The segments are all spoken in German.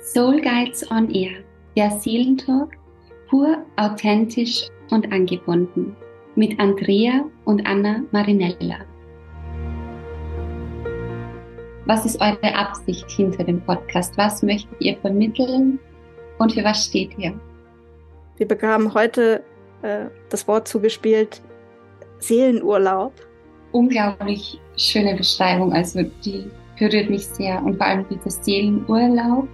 Soul Guides on Air, der Seelentalk, pur authentisch und angebunden, mit Andrea und Anna Marinella. Was ist eure Absicht hinter dem Podcast? Was möchtet ihr vermitteln und für was steht ihr? Wir bekamen heute äh, das Wort zugespielt, Seelenurlaub. Unglaublich schöne Beschreibung, also die berührt mich sehr und vor allem dieses Seelenurlaub.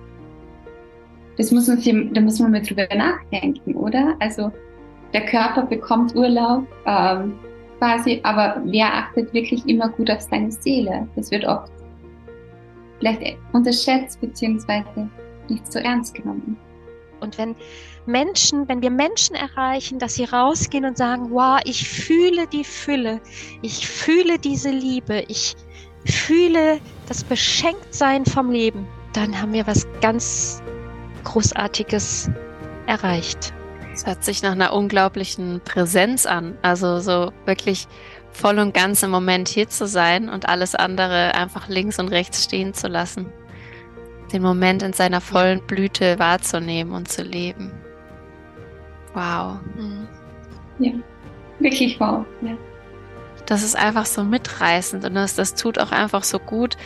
Das muss hier, da muss man mal drüber nachdenken, oder? Also der Körper bekommt Urlaub ähm, quasi, aber wer achtet wirklich immer gut auf seine Seele? Das wird oft vielleicht unterschätzt beziehungsweise nicht so ernst genommen. Und wenn Menschen, wenn wir Menschen erreichen, dass sie rausgehen und sagen, wow, ich fühle die Fülle, ich fühle diese Liebe, ich fühle das Beschenktsein vom Leben, dann haben wir was ganz Großartiges erreicht. Es hört sich nach einer unglaublichen Präsenz an. Also so wirklich voll und ganz im Moment hier zu sein und alles andere einfach links und rechts stehen zu lassen. Den Moment in seiner vollen Blüte wahrzunehmen und zu leben. Wow. Mhm. Ja, wirklich wow. Ja. Das ist einfach so mitreißend und das, das tut auch einfach so gut.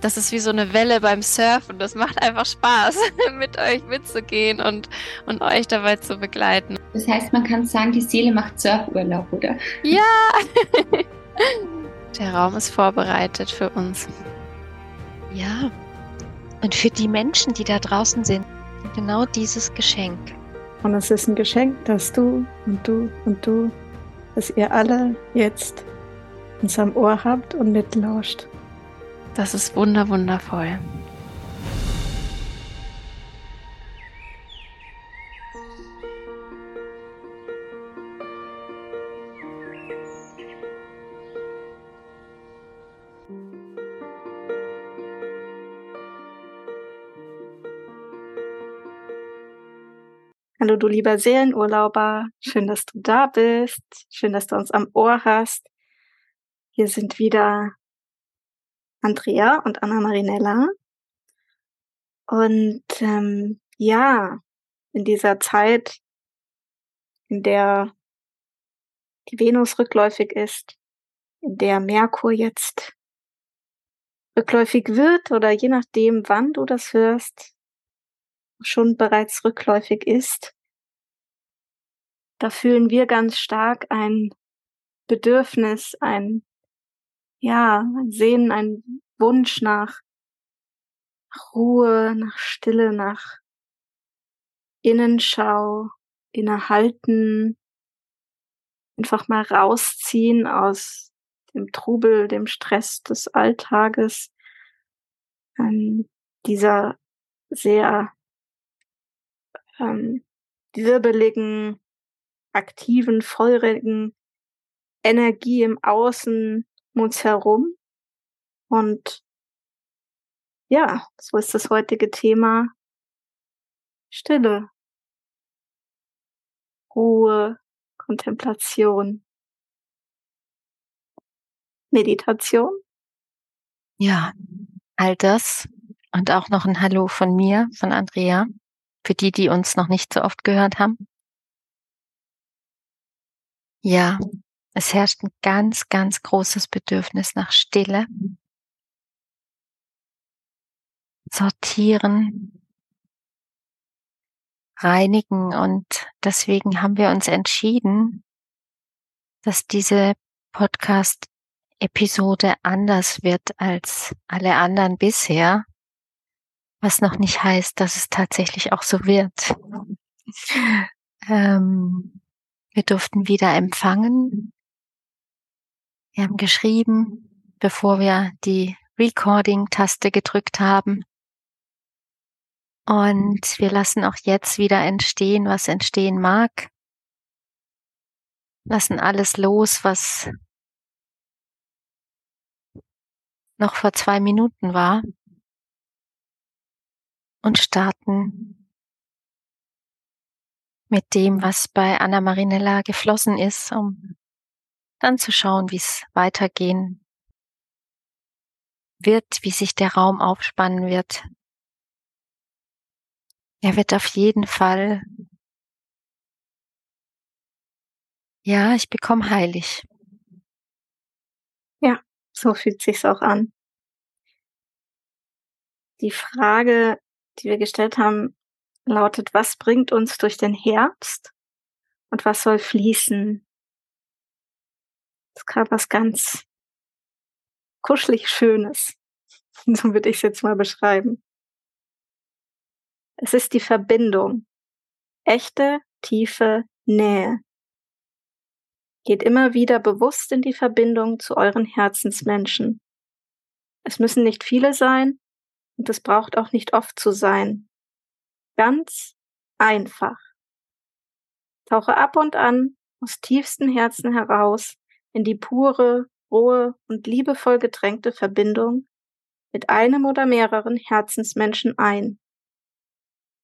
Das ist wie so eine Welle beim Surfen. Das macht einfach Spaß, mit euch mitzugehen und, und euch dabei zu begleiten. Das heißt, man kann sagen, die Seele macht Surfurlaub, oder? Ja! Der Raum ist vorbereitet für uns. Ja. Und für die Menschen, die da draußen sind, genau dieses Geschenk. Und es ist ein Geschenk, dass du und du und du, dass ihr alle jetzt uns am Ohr habt und mitlauscht. Das ist wunder wundervoll. Hallo du lieber Seelenurlauber, schön, dass du da bist, schön, dass du uns am Ohr hast. Hier sind wieder Andrea und Anna Marinella. Und ähm, ja, in dieser Zeit, in der die Venus rückläufig ist, in der Merkur jetzt rückläufig wird oder je nachdem, wann du das hörst, schon bereits rückläufig ist, da fühlen wir ganz stark ein Bedürfnis, ein, ja, ein Sehnen, ein Wunsch nach Ruhe, nach Stille, nach Innenschau, innehalten, einfach mal rausziehen aus dem Trubel, dem Stress des Alltages, ähm, dieser sehr ähm, wirbeligen, aktiven, feurigen Energie im Außen um uns herum. Und ja, so ist das heutige Thema Stille, Ruhe, Kontemplation, Meditation. Ja, all das und auch noch ein Hallo von mir, von Andrea für die, die uns noch nicht so oft gehört haben. Ja, es herrscht ein ganz, ganz großes Bedürfnis nach Stille, sortieren, reinigen. Und deswegen haben wir uns entschieden, dass diese Podcast-Episode anders wird als alle anderen bisher, was noch nicht heißt, dass es tatsächlich auch so wird. Ähm, wir durften wieder empfangen. Wir haben geschrieben, bevor wir die Recording-Taste gedrückt haben. Und wir lassen auch jetzt wieder entstehen, was entstehen mag. Lassen alles los, was noch vor zwei Minuten war und starten mit dem, was bei Anna Marinella geflossen ist, um dann zu schauen, wie es weitergehen wird, wie sich der Raum aufspannen wird. Er wird auf jeden Fall, ja, ich bekomme heilig. Ja, so fühlt sich's auch an. Die Frage, die wir gestellt haben, lautet, was bringt uns durch den Herbst und was soll fließen? Das ist gerade was ganz kuschelig Schönes. So würde ich es jetzt mal beschreiben. Es ist die Verbindung. Echte, tiefe Nähe. Geht immer wieder bewusst in die Verbindung zu euren Herzensmenschen. Es müssen nicht viele sein und es braucht auch nicht oft zu sein. Ganz einfach. Tauche ab und an aus tiefstem Herzen heraus in die pure, rohe und liebevoll getränkte Verbindung mit einem oder mehreren Herzensmenschen ein.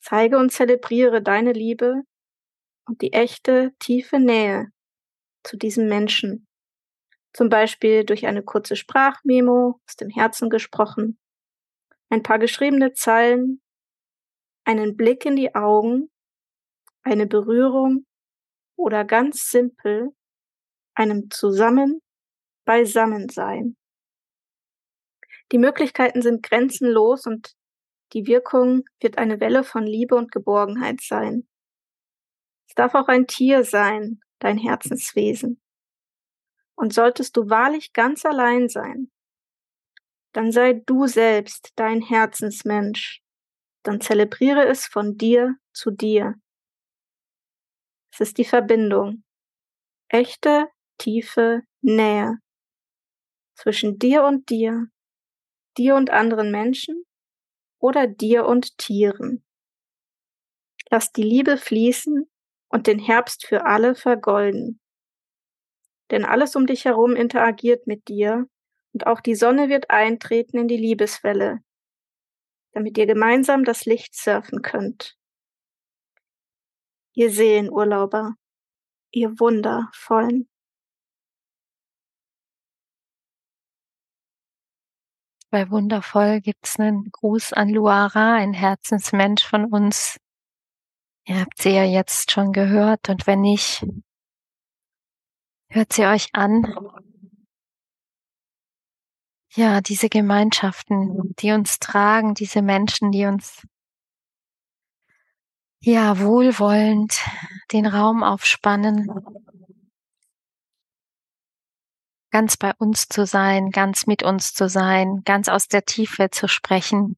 Zeige und zelebriere deine Liebe und die echte, tiefe Nähe zu diesem Menschen. Zum Beispiel durch eine kurze Sprachmemo aus dem Herzen gesprochen, ein paar geschriebene Zeilen, einen Blick in die Augen, eine Berührung oder ganz simpel einem zusammen Beisammensein. Die Möglichkeiten sind grenzenlos und die Wirkung wird eine Welle von Liebe und Geborgenheit sein. Es darf auch ein Tier sein, dein Herzenswesen. Und solltest du wahrlich ganz allein sein, dann sei du selbst dein Herzensmensch, dann zelebriere es von dir zu dir. Es ist die Verbindung, echte, tiefe Nähe zwischen dir und dir, dir und anderen Menschen oder dir und Tieren. Lass die Liebe fließen und den Herbst für alle vergolden. Denn alles um dich herum interagiert mit dir und auch die Sonne wird eintreten in die Liebeswelle, damit ihr gemeinsam das Licht surfen könnt. Ihr Seelenurlauber, ihr Wundervollen. Bei Wundervoll gibt's einen Gruß an Luara, ein Herzensmensch von uns. Ihr habt sie ja jetzt schon gehört und wenn nicht, hört sie euch an. Ja, diese Gemeinschaften, die uns tragen, diese Menschen, die uns ja wohlwollend den Raum aufspannen, ganz bei uns zu sein, ganz mit uns zu sein, ganz aus der Tiefe zu sprechen.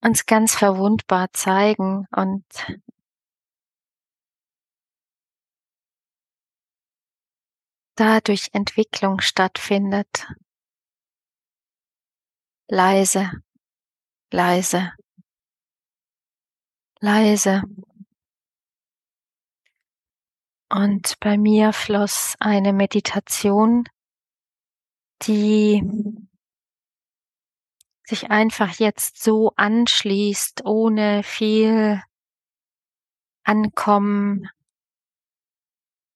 Uns ganz verwundbar zeigen und dadurch Entwicklung stattfindet. Leise, leise, leise. Und bei mir floss eine Meditation, die sich einfach jetzt so anschließt, ohne viel Ankommen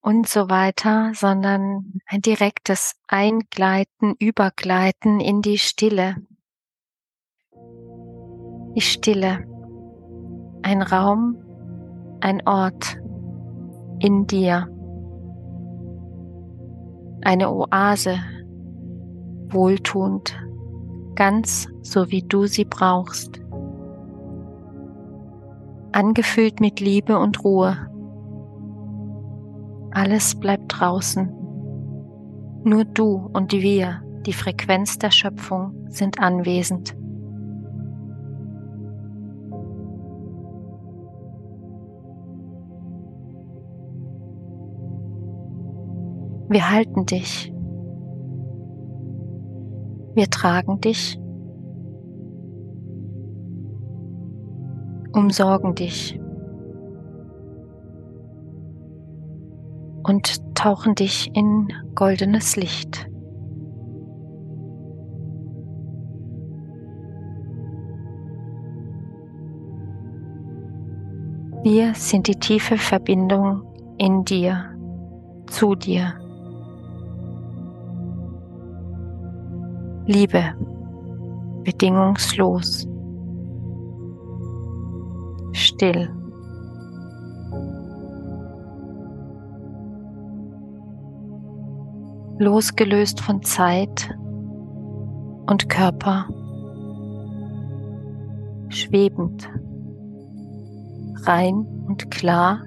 und so weiter, sondern ein direktes Eingleiten, Übergleiten in die Stille. Die Stille. Ein Raum, ein Ort, in dir. Eine Oase, wohltuend, ganz so wie du sie brauchst. Angefüllt mit Liebe und Ruhe. Alles bleibt draußen. Nur du und wir, die Frequenz der Schöpfung, sind anwesend. Wir halten dich. Wir tragen dich. Umsorgen dich. Und tauchen dich in goldenes Licht. Wir sind die tiefe Verbindung in dir, zu dir. Liebe, bedingungslos, still. Losgelöst von Zeit und Körper, schwebend, rein und klar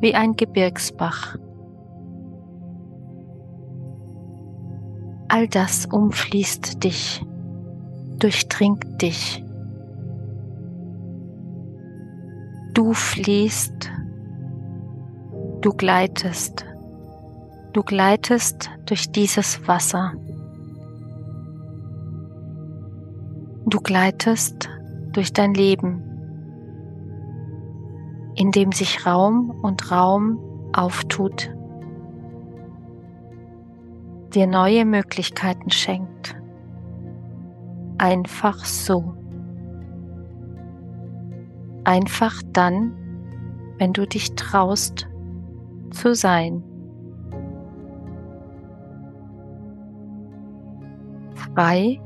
wie ein Gebirgsbach. All das umfließt dich, durchdringt dich. Du fließt, du gleitest, du gleitest durch dieses Wasser. Du gleitest durch dein Leben, in dem sich Raum und Raum auftut dir neue Möglichkeiten schenkt. Einfach so. Einfach dann, wenn du dich traust zu sein. Frei,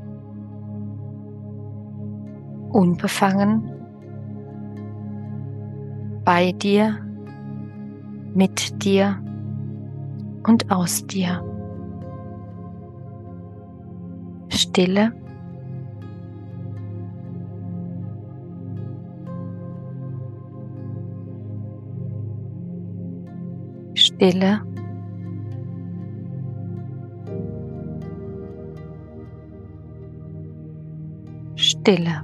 unbefangen, bei dir, mit dir und aus dir. Stille. Stille. Stille.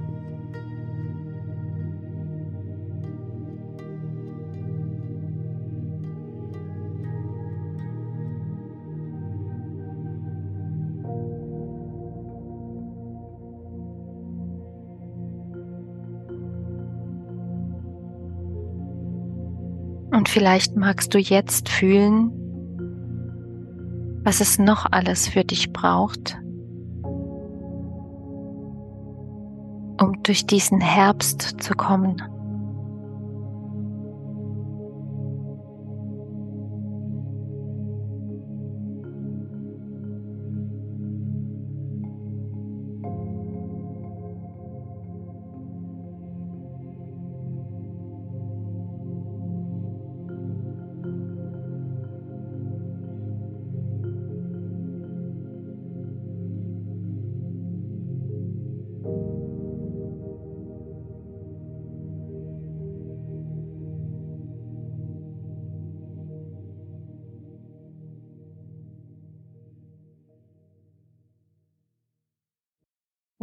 Und vielleicht magst du jetzt fühlen, was es noch alles für dich braucht, durch diesen Herbst zu kommen.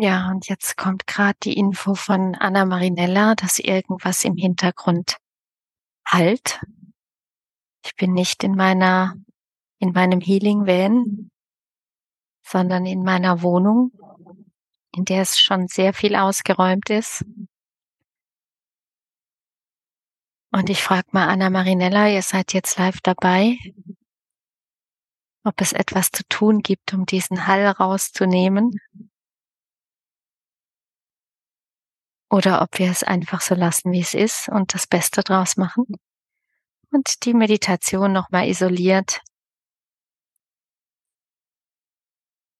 Ja, und jetzt kommt gerade die Info von Anna Marinella, dass irgendwas im Hintergrund halt. Ich bin nicht in meiner, in meinem Healing Van, sondern in meiner Wohnung, in der es schon sehr viel ausgeräumt ist. Und ich frage mal Anna Marinella, ihr seid jetzt live dabei, ob es etwas zu tun gibt, um diesen Hall rauszunehmen. Oder ob wir es einfach so lassen, wie es ist und das Beste draus machen und die Meditation nochmal isoliert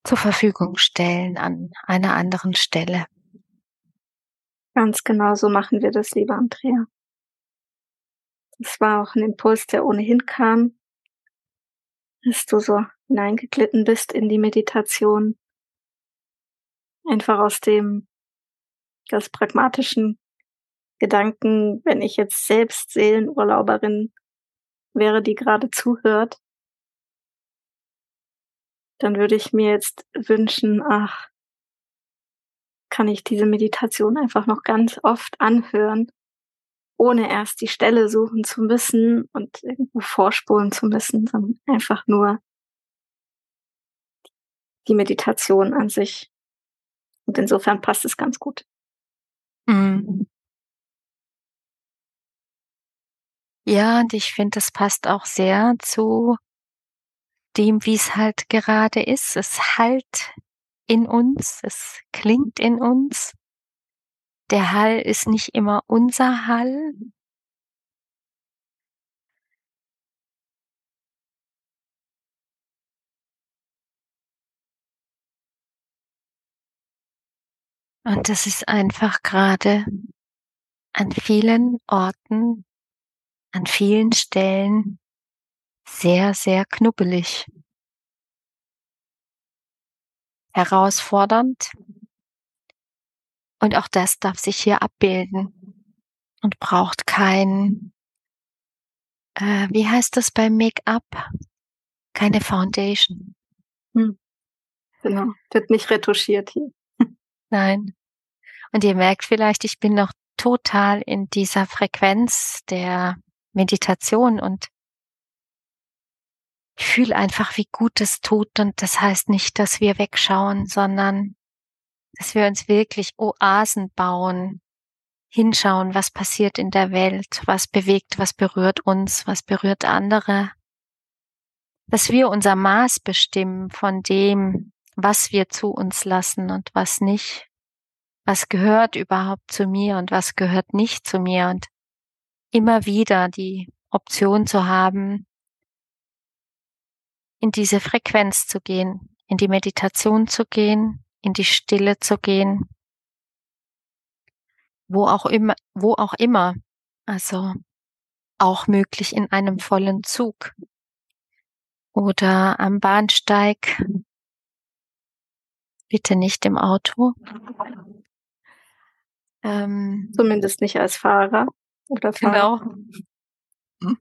zur Verfügung stellen an einer anderen Stelle. Ganz genau so machen wir das, liebe Andrea. Das war auch ein Impuls, der ohnehin kam, dass du so hineingeglitten bist in die Meditation. Einfach aus dem ganz pragmatischen Gedanken, wenn ich jetzt selbst Seelenurlauberin wäre, die gerade zuhört, dann würde ich mir jetzt wünschen, ach, kann ich diese Meditation einfach noch ganz oft anhören, ohne erst die Stelle suchen zu müssen und irgendwo vorspulen zu müssen, sondern einfach nur die Meditation an sich. Und insofern passt es ganz gut. Mhm. Ja, und ich finde, das passt auch sehr zu dem, wie es halt gerade ist. Es halt in uns, es klingt in uns. Der Hall ist nicht immer unser Hall. Und das ist einfach gerade an vielen Orten, an vielen Stellen sehr, sehr knubbelig. Herausfordernd. Und auch das darf sich hier abbilden und braucht kein, äh, wie heißt das beim Make-up? Keine Foundation. Hm. Genau, wird nicht retuschiert hier. Nein. Und ihr merkt vielleicht, ich bin noch total in dieser Frequenz der Meditation und ich fühle einfach, wie gut es tut. Und das heißt nicht, dass wir wegschauen, sondern dass wir uns wirklich Oasen bauen, hinschauen, was passiert in der Welt, was bewegt, was berührt uns, was berührt andere. Dass wir unser Maß bestimmen von dem, was wir zu uns lassen und was nicht. Was gehört überhaupt zu mir und was gehört nicht zu mir? Und immer wieder die Option zu haben, in diese Frequenz zu gehen, in die Meditation zu gehen, in die Stille zu gehen, wo auch immer, wo auch immer, also auch möglich in einem vollen Zug. Oder am Bahnsteig, bitte nicht im Auto. Ähm, Zumindest nicht als Fahrer oder Fahrer. Genau.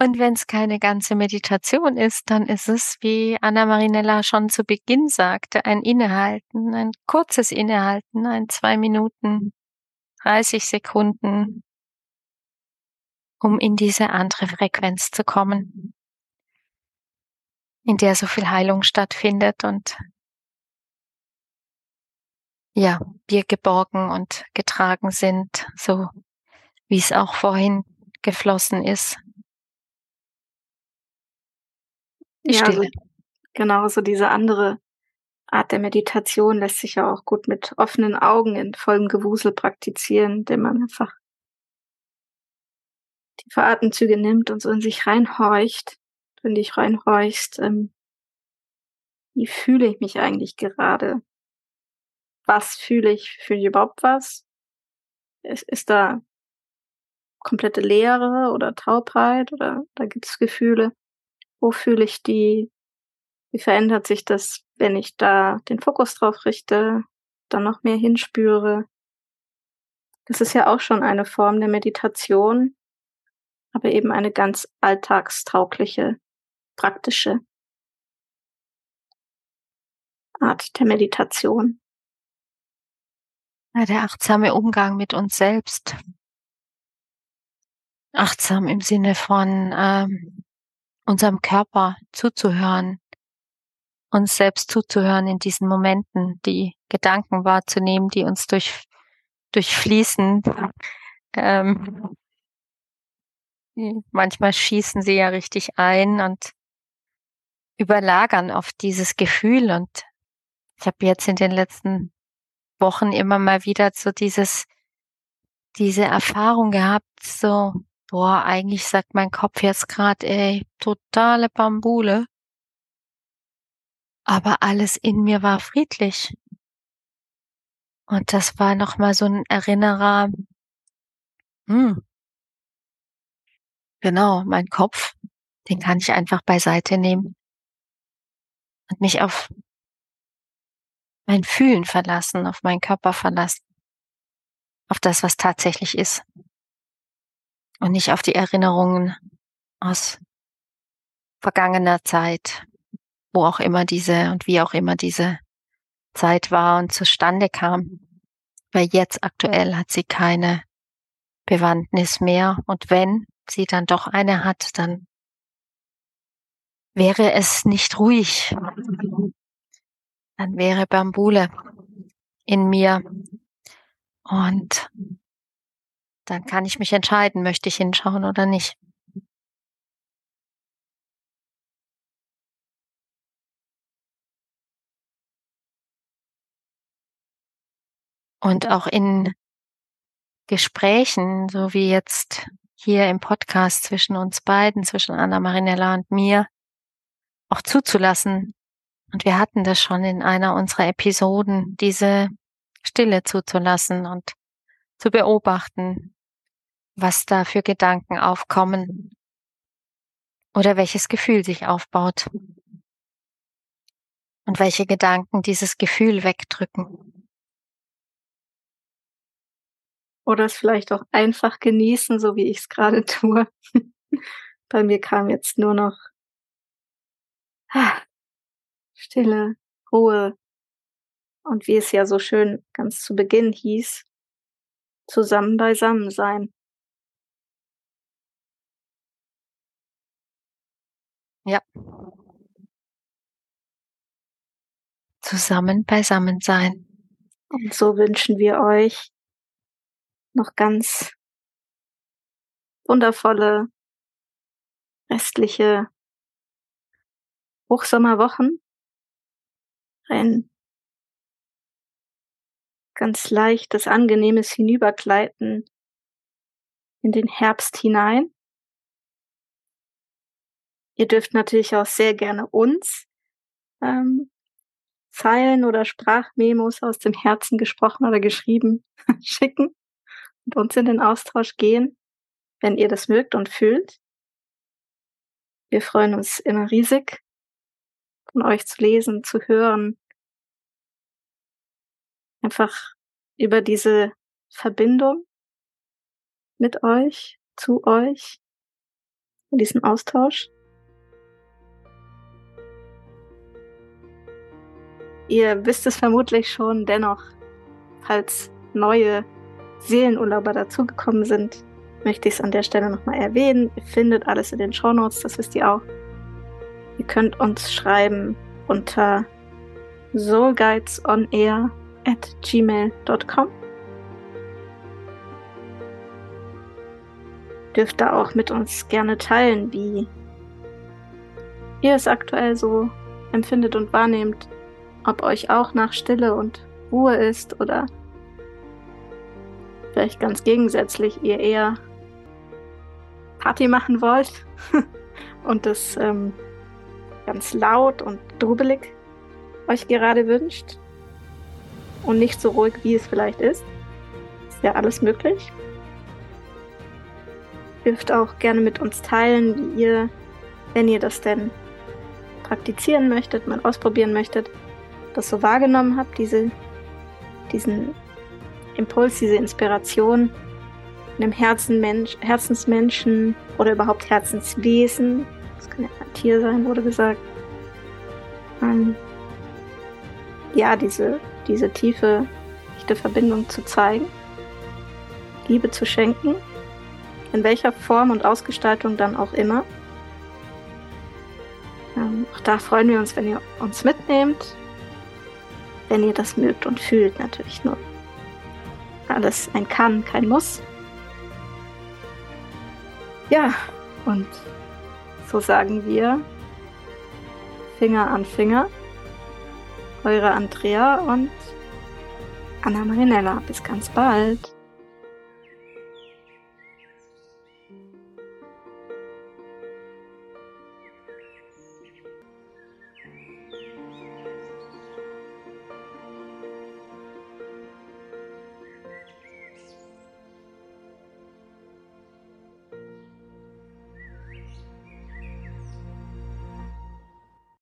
Und wenn es keine ganze Meditation ist, dann ist es, wie Anna Marinella schon zu Beginn sagte, ein Innehalten, ein kurzes Innehalten, ein zwei Minuten, 30 Sekunden, um in diese andere Frequenz zu kommen, in der so viel Heilung stattfindet und ja, wir geborgen und getragen sind, so wie es auch vorhin geflossen ist Die ja, Stille. Also, genau, so diese andere Art der Meditation lässt sich ja auch gut mit offenen Augen in vollem Gewusel praktizieren, indem man einfach die Atemzüge nimmt und so in sich reinhorcht, wenn dich reinhorchst, ähm, wie fühle ich mich eigentlich gerade? Was fühle ich? Fühle ich überhaupt was? Ist, ist da komplette Leere oder Taubheit oder da gibt es Gefühle? Wo fühle ich die? Wie verändert sich das, wenn ich da den Fokus drauf richte, dann noch mehr hinspüre? Das ist ja auch schon eine Form der Meditation, aber eben eine ganz alltagstaugliche, praktische Art der Meditation. Ja, der achtsame Umgang mit uns selbst. Achtsam im Sinne von ähm, unserem Körper zuzuhören, uns selbst zuzuhören in diesen Momenten, die Gedanken wahrzunehmen, die uns durch, durchfließen. Ähm, manchmal schießen sie ja richtig ein und überlagern auf dieses Gefühl. Und ich habe jetzt in den letzten Wochen immer mal wieder so dieses, diese Erfahrung gehabt, so Boah, eigentlich sagt mein Kopf jetzt gerade, ey, totale Bambule. Aber alles in mir war friedlich. Und das war nochmal so ein Erinnerer, hm, genau, mein Kopf, den kann ich einfach beiseite nehmen und mich auf mein Fühlen verlassen, auf meinen Körper verlassen, auf das, was tatsächlich ist. Und nicht auf die Erinnerungen aus vergangener Zeit, wo auch immer diese und wie auch immer diese Zeit war und zustande kam. Weil jetzt aktuell hat sie keine Bewandtnis mehr. Und wenn sie dann doch eine hat, dann wäre es nicht ruhig. Dann wäre Bambule in mir und dann kann ich mich entscheiden, möchte ich hinschauen oder nicht. Und auch in Gesprächen, so wie jetzt hier im Podcast zwischen uns beiden, zwischen Anna Marinella und mir, auch zuzulassen, Und wir hatten das schon in einer unserer Episoden, diese Stille zuzulassen und zu beobachten, was da für Gedanken aufkommen oder welches Gefühl sich aufbaut und welche Gedanken dieses Gefühl wegdrücken. Oder es vielleicht auch einfach genießen, so wie ich es gerade tue. Bei mir kam jetzt nur noch Stille, Ruhe und wie es ja so schön ganz zu Beginn hieß, zusammen beisammen sein. Ja. Zusammen beisammen sein. Und so wünschen wir euch noch ganz wundervolle restliche Hochsommerwochen. Ein ganz leichtes, angenehmes Hinübergleiten in den Herbst hinein. Ihr dürft natürlich auch sehr gerne uns ähm, Zeilen oder Sprachmemos aus dem Herzen gesprochen oder geschrieben schicken und uns in den Austausch gehen, wenn ihr das mögt und fühlt. Wir freuen uns immer riesig, von euch zu lesen, zu hören, einfach über diese Verbindung mit euch, zu euch, in diesem Austausch. Ihr wisst es vermutlich schon, dennoch, falls neue Seelenurlauber dazugekommen sind, möchte ich es an der Stelle nochmal erwähnen. Ihr findet alles in den Shownotes, das wisst ihr auch. Könnt uns schreiben unter soulguidesonair at gmail.com. Dürft da auch mit uns gerne teilen, wie ihr es aktuell so empfindet und wahrnehmt, ob euch auch nach Stille und Ruhe ist oder vielleicht ganz gegensätzlich ihr eher Party machen wollt und das ähm, ganz laut und drubelig euch gerade wünscht und nicht so ruhig, wie es vielleicht ist. Ist ja alles möglich. Dürft auch gerne mit uns teilen, wie ihr, wenn ihr das denn praktizieren möchtet, mal ausprobieren möchtet, das so wahrgenommen habt, diese, diesen Impuls, diese Inspiration, einem Herzenmensch, Herzensmenschen oder überhaupt Herzenswesen, das kann ja ein Tier sein, wurde gesagt, ähm, ja, diese, diese tiefe, echte Verbindung zu zeigen, Liebe zu schenken, in welcher Form und Ausgestaltung dann auch immer. Ähm, auch da freuen wir uns, wenn ihr uns mitnehmt, wenn ihr das mögt und fühlt natürlich nur. Alles ein Kann, kein Muss. Ja, und so sagen wir Finger an Finger. Eure Andrea und Anna Marinella. Bis ganz bald.